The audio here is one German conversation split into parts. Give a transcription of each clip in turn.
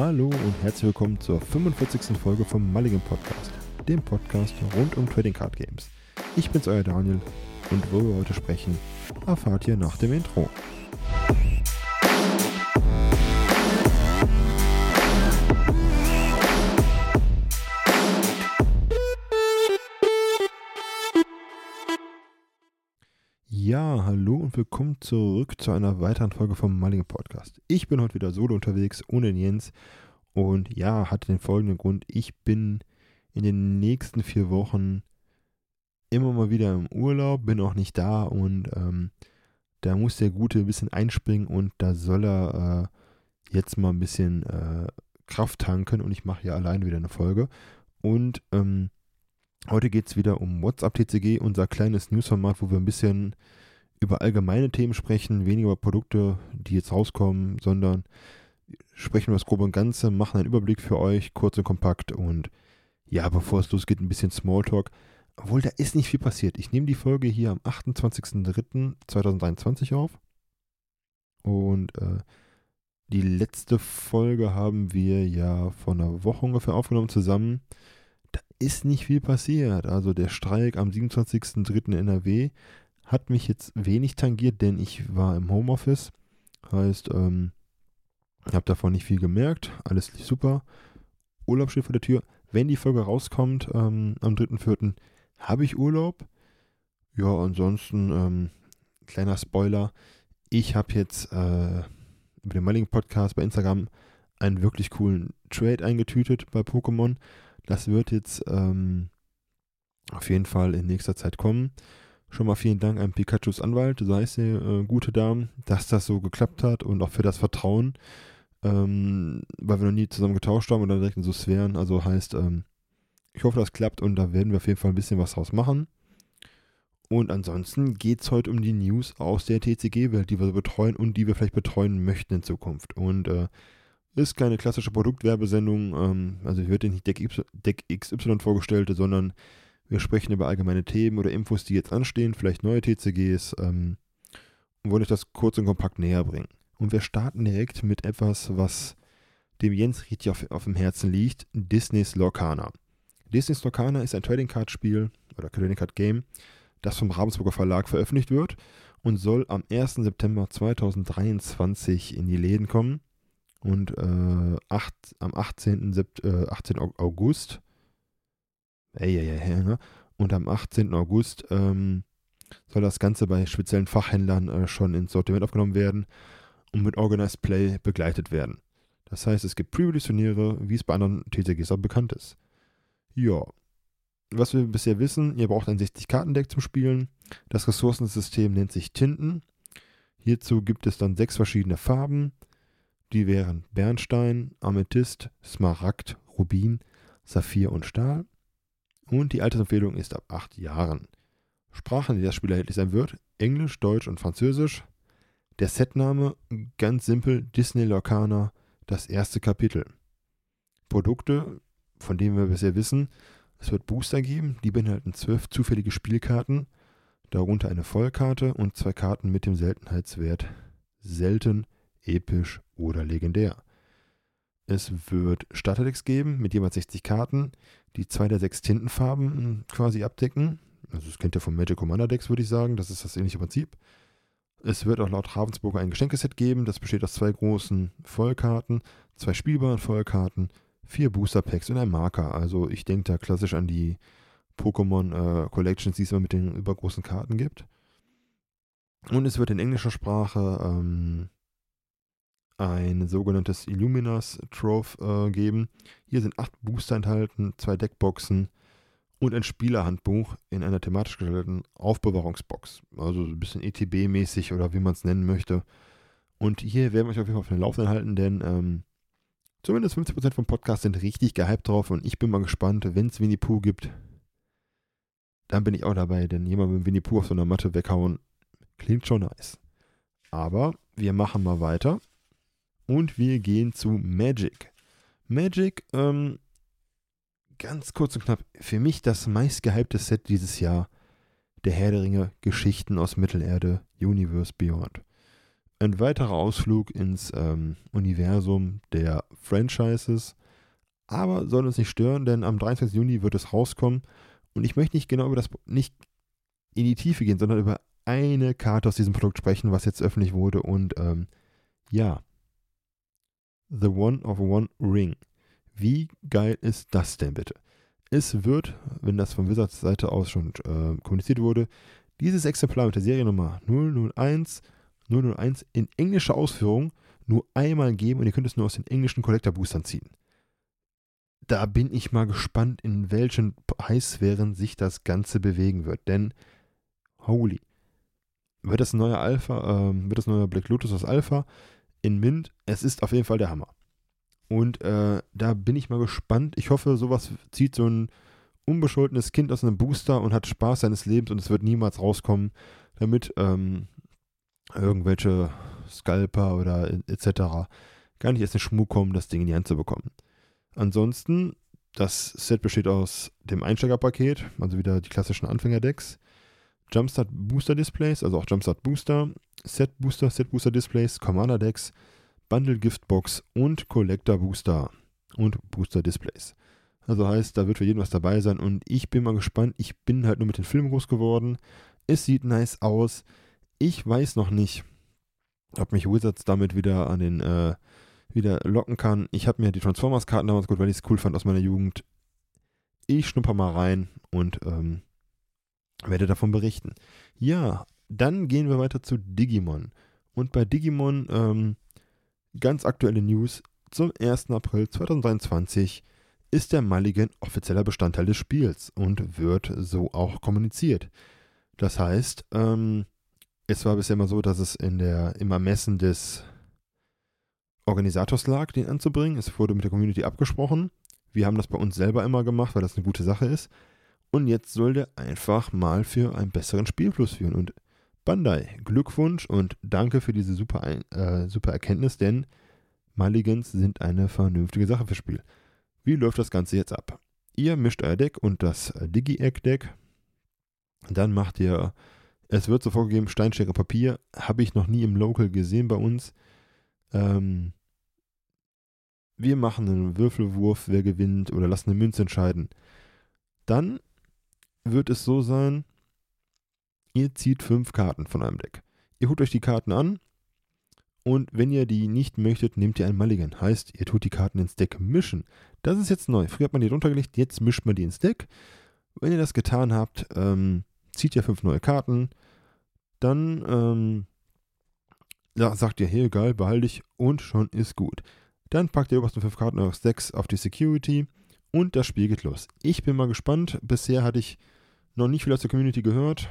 Hallo und herzlich willkommen zur 45. Folge vom Mulligan Podcast, dem Podcast rund um Trading Card Games. Ich bin's, euer Daniel, und wo wir heute sprechen, erfahrt ihr nach dem Intro. Hallo und willkommen zurück zu einer weiteren Folge vom Mulligan Podcast. Ich bin heute wieder solo unterwegs, ohne den Jens. Und ja, hatte den folgenden Grund. Ich bin in den nächsten vier Wochen immer mal wieder im Urlaub, bin auch nicht da und ähm, da muss der Gute ein bisschen einspringen und da soll er äh, jetzt mal ein bisschen äh, Kraft tanken und ich mache ja alleine wieder eine Folge. Und ähm, heute geht es wieder um WhatsApp TCG, unser kleines Newsformat, wo wir ein bisschen über allgemeine Themen sprechen, weniger über Produkte, die jetzt rauskommen, sondern sprechen über das grobe und Ganze, machen einen Überblick für euch, kurz und kompakt und ja, bevor es losgeht, ein bisschen Smalltalk. Obwohl, da ist nicht viel passiert. Ich nehme die Folge hier am 28.03.2023 auf und äh, die letzte Folge haben wir ja vor einer Woche ungefähr aufgenommen zusammen. Da ist nicht viel passiert. Also der Streik am 27.03. in NRW hat mich jetzt wenig tangiert, denn ich war im Homeoffice. Heißt, ähm, habe davon nicht viel gemerkt. Alles lief super. Urlaub steht vor der Tür. Wenn die Folge rauskommt ähm, am 3.4., habe ich Urlaub. Ja, ansonsten, ähm, kleiner Spoiler. Ich habe jetzt äh, über den Mailing Podcast bei Instagram einen wirklich coolen Trade eingetütet bei Pokémon. Das wird jetzt ähm, auf jeden Fall in nächster Zeit kommen. Schon mal vielen Dank an Pikachus Anwalt, sei es äh, gute Dame, dass das so geklappt hat und auch für das Vertrauen, ähm, weil wir noch nie zusammen getauscht haben und dann direkt in so Sphären. Also heißt, ähm, ich hoffe, das klappt und da werden wir auf jeden Fall ein bisschen was draus machen. Und ansonsten geht es heute um die News aus der TCG-Welt, die wir so betreuen und die wir vielleicht betreuen möchten in Zukunft. Und äh, ist keine klassische Produktwerbesendung, ähm, also wird nicht Deck, Deck XY vorgestellt, sondern wir sprechen über allgemeine Themen oder Infos, die jetzt anstehen, vielleicht neue TCGs ähm, und wollen euch das kurz und kompakt näher bringen. Und wir starten direkt mit etwas, was dem Jens richtig auf, auf dem Herzen liegt, Disneys Lorcana. Disneys Lorcana ist ein Trading Card Spiel oder Trading Card Game, das vom Ravensburger Verlag veröffentlicht wird und soll am 1. September 2023 in die Läden kommen und äh, acht, am 18. Sept, äh, 18. August Ey, ey, ey, ne? Und am 18. August ähm, soll das Ganze bei speziellen Fachhändlern äh, schon ins Sortiment aufgenommen werden und mit Organized Play begleitet werden. Das heißt, es gibt Pre-Release-Turniere, wie es bei anderen TCGs auch bekannt ist. Ja. Was wir bisher wissen, ihr braucht ein 60-Karten-Deck zum Spielen. Das Ressourcensystem nennt sich Tinten. Hierzu gibt es dann sechs verschiedene Farben. Die wären Bernstein, Amethyst, Smaragd, Rubin, Saphir und Stahl. Und die Altersempfehlung ist ab 8 Jahren. Sprachen, die das Spiel erhältlich sein wird: Englisch, Deutsch und Französisch. Der Setname ganz simpel: Disney Lorcana, das erste Kapitel. Produkte, von denen wir bisher wissen: Es wird Booster geben, die beinhalten zwölf zufällige Spielkarten, darunter eine Vollkarte und zwei Karten mit dem Seltenheitswert selten, episch oder legendär. Es wird Starterdecks geben mit jeweils 60 Karten, die zwei der sechs Tintenfarben hm, quasi abdecken. Also das kennt ihr vom Magic Commander Decks, würde ich sagen. Das ist das ähnliche Prinzip. Es wird auch laut Ravensburger ein Geschenkeset geben. Das besteht aus zwei großen Vollkarten, zwei spielbaren Vollkarten, vier Booster Packs und einem Marker. Also ich denke da klassisch an die Pokémon äh, Collections, die es immer mit den übergroßen Karten gibt. Und es wird in englischer Sprache ähm, ein sogenanntes Illuminas Trove äh, geben. Hier sind acht Booster enthalten, zwei Deckboxen und ein Spielerhandbuch in einer thematisch gestalteten Aufbewahrungsbox. Also so ein bisschen ETB-mäßig oder wie man es nennen möchte. Und hier werden wir euch auf jeden Fall auf den Laufenden halten, denn ähm, zumindest 50% vom Podcast sind richtig gehypt drauf und ich bin mal gespannt, wenn es Winnie Pooh gibt, dann bin ich auch dabei, denn jemand mit Winnie Pooh auf so einer Matte weghauen, klingt schon nice. Aber wir machen mal weiter und wir gehen zu Magic. Magic, ähm, ganz kurz und knapp, für mich das meistgehypte Set dieses Jahr. Der Herr der Ringe, Geschichten aus Mittelerde, Universe Beyond. ein weiterer Ausflug ins ähm, Universum der Franchises. Aber soll uns nicht stören, denn am 23. Juni wird es rauskommen. Und ich möchte nicht genau über das, nicht in die Tiefe gehen, sondern über eine Karte aus diesem Produkt sprechen, was jetzt öffentlich wurde. Und ähm, ja, The One of One Ring. Wie geil ist das denn bitte? Es wird, wenn das von Wizards Seite aus schon äh, kommuniziert wurde, dieses Exemplar mit der Seriennummer 001 001 in englischer Ausführung nur einmal geben und ihr könnt es nur aus den englischen Collector Boostern ziehen. Da bin ich mal gespannt, in welchen Preissphären sich das Ganze bewegen wird. Denn, holy, wird das neue Alpha, äh, wird das neue Black Lotus aus Alpha in Mint? Es ist auf jeden Fall der Hammer. Und äh, da bin ich mal gespannt. Ich hoffe, sowas zieht so ein unbescholtenes Kind aus einem Booster und hat Spaß seines Lebens und es wird niemals rauskommen, damit ähm, irgendwelche Scalper oder etc. gar nicht erst in Schmuck kommen, das Ding in die Hand zu bekommen. Ansonsten, das Set besteht aus dem Einsteigerpaket, also wieder die klassischen Anfängerdecks, Jumpstart Booster Displays, also auch Jumpstart Booster, Set Booster, Set Booster Displays, Commander Decks, Bundle Giftbox und Collector Booster und Booster Displays. Also heißt, da wird für jeden was dabei sein und ich bin mal gespannt. Ich bin halt nur mit den Filmen groß geworden. Es sieht nice aus. Ich weiß noch nicht, ob mich Wizards damit wieder an den äh, wieder locken kann. Ich habe mir die Transformers-Karten damals gut, weil ich es cool fand aus meiner Jugend. Ich schnupper mal rein und ähm, werde davon berichten. Ja, dann gehen wir weiter zu Digimon. Und bei Digimon ähm, ganz aktuelle News. Zum 1. April 2023 ist der Mulligan offizieller Bestandteil des Spiels und wird so auch kommuniziert. Das heißt, ähm, es war bisher immer so, dass es in der, im Ermessen des Organisators lag, den anzubringen. Es wurde mit der Community abgesprochen. Wir haben das bei uns selber immer gemacht, weil das eine gute Sache ist. Und jetzt soll der einfach mal für einen besseren Spielfluss führen. Und Bandai, Glückwunsch und danke für diese super, äh, super Erkenntnis, denn Mulligans sind eine vernünftige Sache fürs Spiel. Wie läuft das Ganze jetzt ab? Ihr mischt euer Deck und das Digi-Egg-Deck. Dann macht ihr es wird so vorgegeben, Steinschere Papier. Habe ich noch nie im Local gesehen bei uns. Ähm, wir machen einen Würfelwurf, wer gewinnt, oder lassen eine Münze entscheiden. Dann wird es so sein, ihr zieht fünf Karten von einem Deck. Ihr holt euch die Karten an und wenn ihr die nicht möchtet, nehmt ihr einen Mulligan. Heißt, ihr tut die Karten ins Deck mischen. Das ist jetzt neu. Früher hat man die runtergelegt, jetzt mischt man die ins Deck. Wenn ihr das getan habt, ähm, zieht ihr fünf neue Karten, dann ähm, ja, sagt ihr, hey, geil, behalte ich und schon ist gut. Dann packt ihr obersten fünf Karten eures Decks auf die Security und das Spiel geht los. Ich bin mal gespannt. Bisher hatte ich noch nicht viel aus der Community gehört,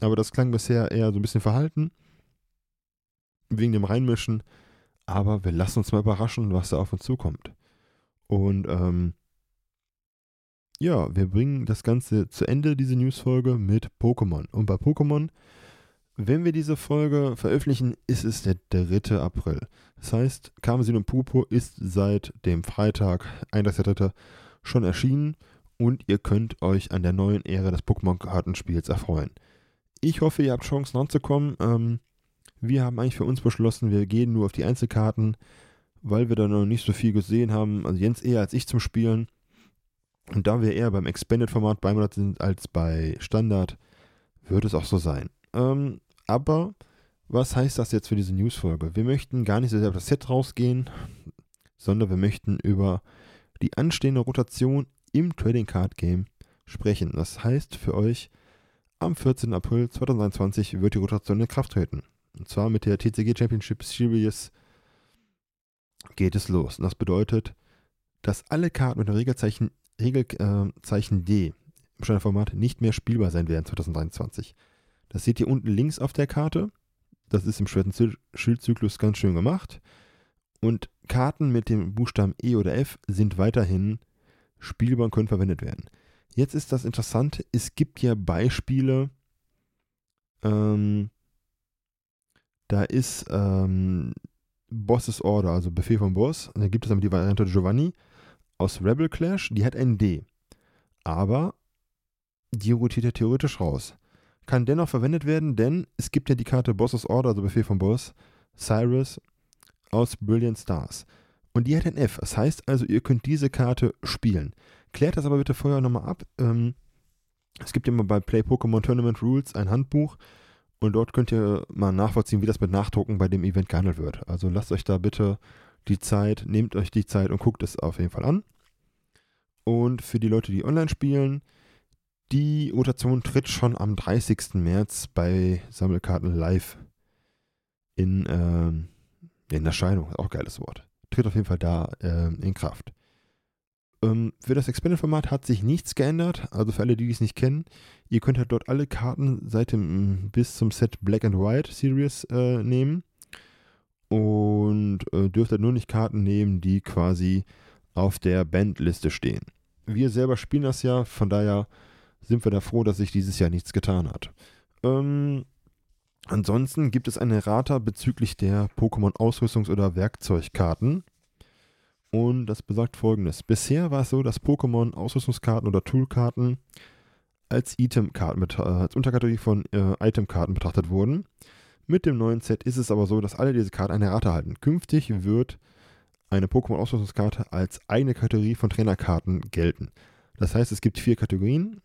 aber das klang bisher eher so ein bisschen verhalten. Wegen dem Reinmischen. Aber wir lassen uns mal überraschen, was da auf uns zukommt. Und ähm, ja, wir bringen das Ganze zu Ende, diese Newsfolge, mit Pokémon. Und bei Pokémon, wenn wir diese Folge veröffentlichen, ist es der 3. April. Das heißt, Karmesin und Pupo ist seit dem Freitag, 31.3., schon erschienen und ihr könnt euch an der neuen Ära des Pokémon-Kartenspiels erfreuen. Ich hoffe, ihr habt Chancen ranzukommen. Ähm, wir haben eigentlich für uns beschlossen, wir gehen nur auf die Einzelkarten, weil wir da noch nicht so viel gesehen haben. Also Jens eher als ich zum Spielen. Und da wir eher beim Expanded-Format bei Monat sind als bei Standard, wird es auch so sein. Ähm, aber was heißt das jetzt für diese Newsfolge? Wir möchten gar nicht so sehr auf das Set rausgehen, sondern wir möchten über die anstehende Rotation im Trading Card Game sprechen. Das heißt für euch, am 14. April 2021 wird die Rotation in Kraft treten. Und zwar mit der TCG Championship Series geht es los. Und das bedeutet, dass alle Karten mit dem Regelzeichen Regelzeichen D im Standardformat nicht mehr spielbar sein werden 2023. Das seht ihr unten links auf der Karte. Das ist im Schildzyklus ganz schön gemacht. Und Karten mit dem Buchstaben E oder F sind weiterhin spielbar und können verwendet werden. Jetzt ist das Interessante, es gibt ja Beispiele, ähm, da ist ähm, Bosses Order, also Befehl vom Boss. Und dann gibt es aber die Variante Giovanni aus Rebel Clash, die hat ein D. Aber die rotiert ja theoretisch raus. Kann dennoch verwendet werden, denn es gibt ja die Karte Bosses Order, also Befehl vom Boss, Cyrus aus Brilliant Stars. Und die hat ein F. Das heißt also, ihr könnt diese Karte spielen. Klärt das aber bitte vorher nochmal ab. Ähm, es gibt immer bei Play Pokémon Tournament Rules ein Handbuch und dort könnt ihr mal nachvollziehen, wie das mit Nachdrucken bei dem Event gehandelt wird. Also lasst euch da bitte die Zeit, nehmt euch die Zeit und guckt es auf jeden Fall an. Und für die Leute, die online spielen, die Rotation tritt schon am 30. März bei Sammelkarten live in, äh, in Erscheinung. Auch geiles Wort. Tritt auf jeden Fall da äh, in Kraft. Ähm, für das Expanded-Format hat sich nichts geändert. Also für alle, die es nicht kennen, ihr könnt halt dort alle Karten seit dem bis zum Set Black and White Series äh, nehmen. Und äh, dürft halt nur nicht Karten nehmen, die quasi auf der Bandliste stehen. Wir selber spielen das ja, von daher sind wir da froh, dass sich dieses Jahr nichts getan hat. Ähm, ansonsten gibt es eine Rata bezüglich der Pokémon-Ausrüstungs- oder Werkzeugkarten. Und das besagt folgendes. Bisher war es so, dass Pokémon Ausrüstungskarten oder Toolkarten als äh, als Unterkategorie von äh, Itemkarten betrachtet wurden. Mit dem neuen Set ist es aber so, dass alle diese Karten eine Rate halten. Künftig wird eine Pokémon-Ausrüstungskarte als eigene Kategorie von Trainerkarten gelten. Das heißt, es gibt vier Kategorien.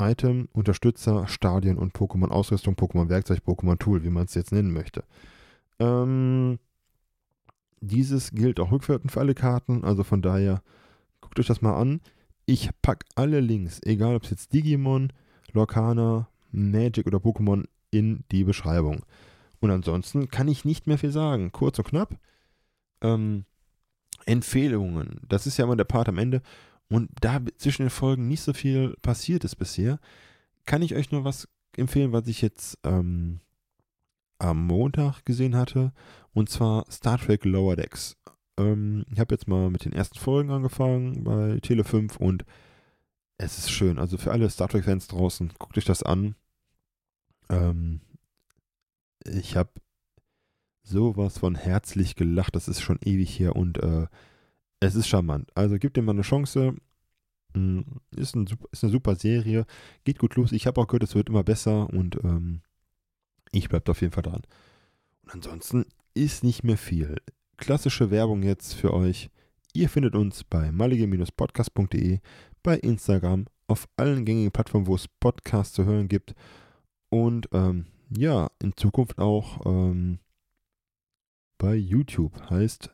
Item, Unterstützer, Stadien und Pokémon-Ausrüstung, Pokémon-Werkzeug, Pokémon-Tool, wie man es jetzt nennen möchte. Ähm, dieses gilt auch rückwärts für alle Karten, also von daher guckt euch das mal an. Ich packe alle Links, egal ob es jetzt Digimon, Lorcana, Magic oder Pokémon, in die Beschreibung. Und ansonsten kann ich nicht mehr viel sagen. Kurz und knapp. Ähm, Empfehlungen. Das ist ja immer der Part am Ende. Und da zwischen den Folgen nicht so viel passiert ist bisher, kann ich euch nur was empfehlen, was ich jetzt ähm, am Montag gesehen hatte. Und zwar Star Trek Lower Decks. Ähm, ich habe jetzt mal mit den ersten Folgen angefangen bei Tele 5 und es ist schön. Also für alle Star Trek-Fans draußen, guckt euch das an. Ähm, ich habe sowas von herzlich gelacht. Das ist schon ewig her und äh, es ist charmant. Also gebt dem mal eine Chance. Hm, ist, ein, ist eine super Serie. Geht gut los. Ich habe auch gehört, es wird immer besser und ähm, ich bleibe auf jeden Fall dran. Und ansonsten ist nicht mehr viel. Klassische Werbung jetzt für euch. Ihr findet uns bei malige-podcast.de, bei Instagram, auf allen gängigen Plattformen, wo es Podcasts zu hören gibt. Und ähm, ja, in Zukunft auch ähm, bei YouTube. Heißt,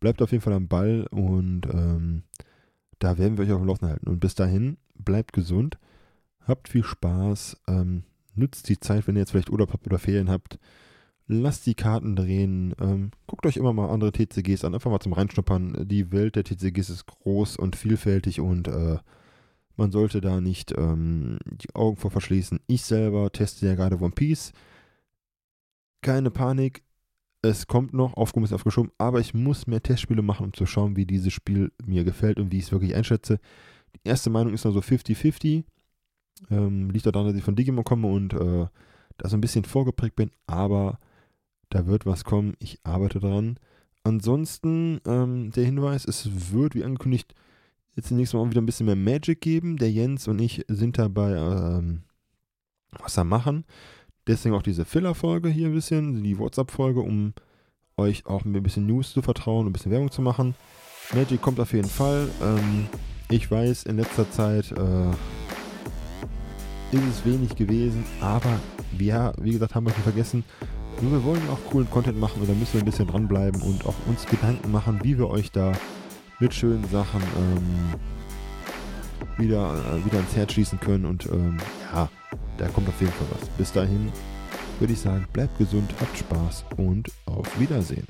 bleibt auf jeden Fall am Ball und ähm, da werden wir euch auf dem Laufen halten. Und bis dahin, bleibt gesund, habt viel Spaß, ähm, nutzt die Zeit, wenn ihr jetzt vielleicht Urlaub habt oder Ferien habt. Lasst die Karten drehen. Ähm, guckt euch immer mal andere TCGs an. Einfach mal zum Reinschnuppern. Die Welt der TCGs ist groß und vielfältig und äh, man sollte da nicht ähm, die Augen vor verschließen. Ich selber teste ja gerade One Piece. Keine Panik. Es kommt noch, Aufkommen ist aufgeschoben, aber ich muss mehr Testspiele machen, um zu schauen, wie dieses Spiel mir gefällt und wie ich es wirklich einschätze. Die erste Meinung ist noch so 50-50. Ähm, liegt daran, dass ich von Digimon komme und äh, da so ein bisschen vorgeprägt bin, aber da wird was kommen. Ich arbeite daran. Ansonsten ähm, der Hinweis, es wird, wie angekündigt, jetzt nächsten Mal wieder ein bisschen mehr Magic geben. Der Jens und ich sind dabei, ähm, was da machen. Deswegen auch diese Filler-Folge hier ein bisschen, die WhatsApp-Folge, um euch auch ein bisschen News zu vertrauen, ein bisschen Werbung zu machen. Magic kommt auf jeden Fall. Ähm, ich weiß, in letzter Zeit äh, ist es wenig gewesen, aber wir, wie gesagt, haben wir nicht vergessen. Nur wir wollen auch coolen Content machen und da müssen wir ein bisschen dranbleiben und auch uns Gedanken machen, wie wir euch da mit schönen Sachen ähm, wieder, äh, wieder ans Herz schießen können. Und ähm, ja, da kommt auf jeden Fall was. Bis dahin würde ich sagen, bleibt gesund, habt Spaß und auf Wiedersehen.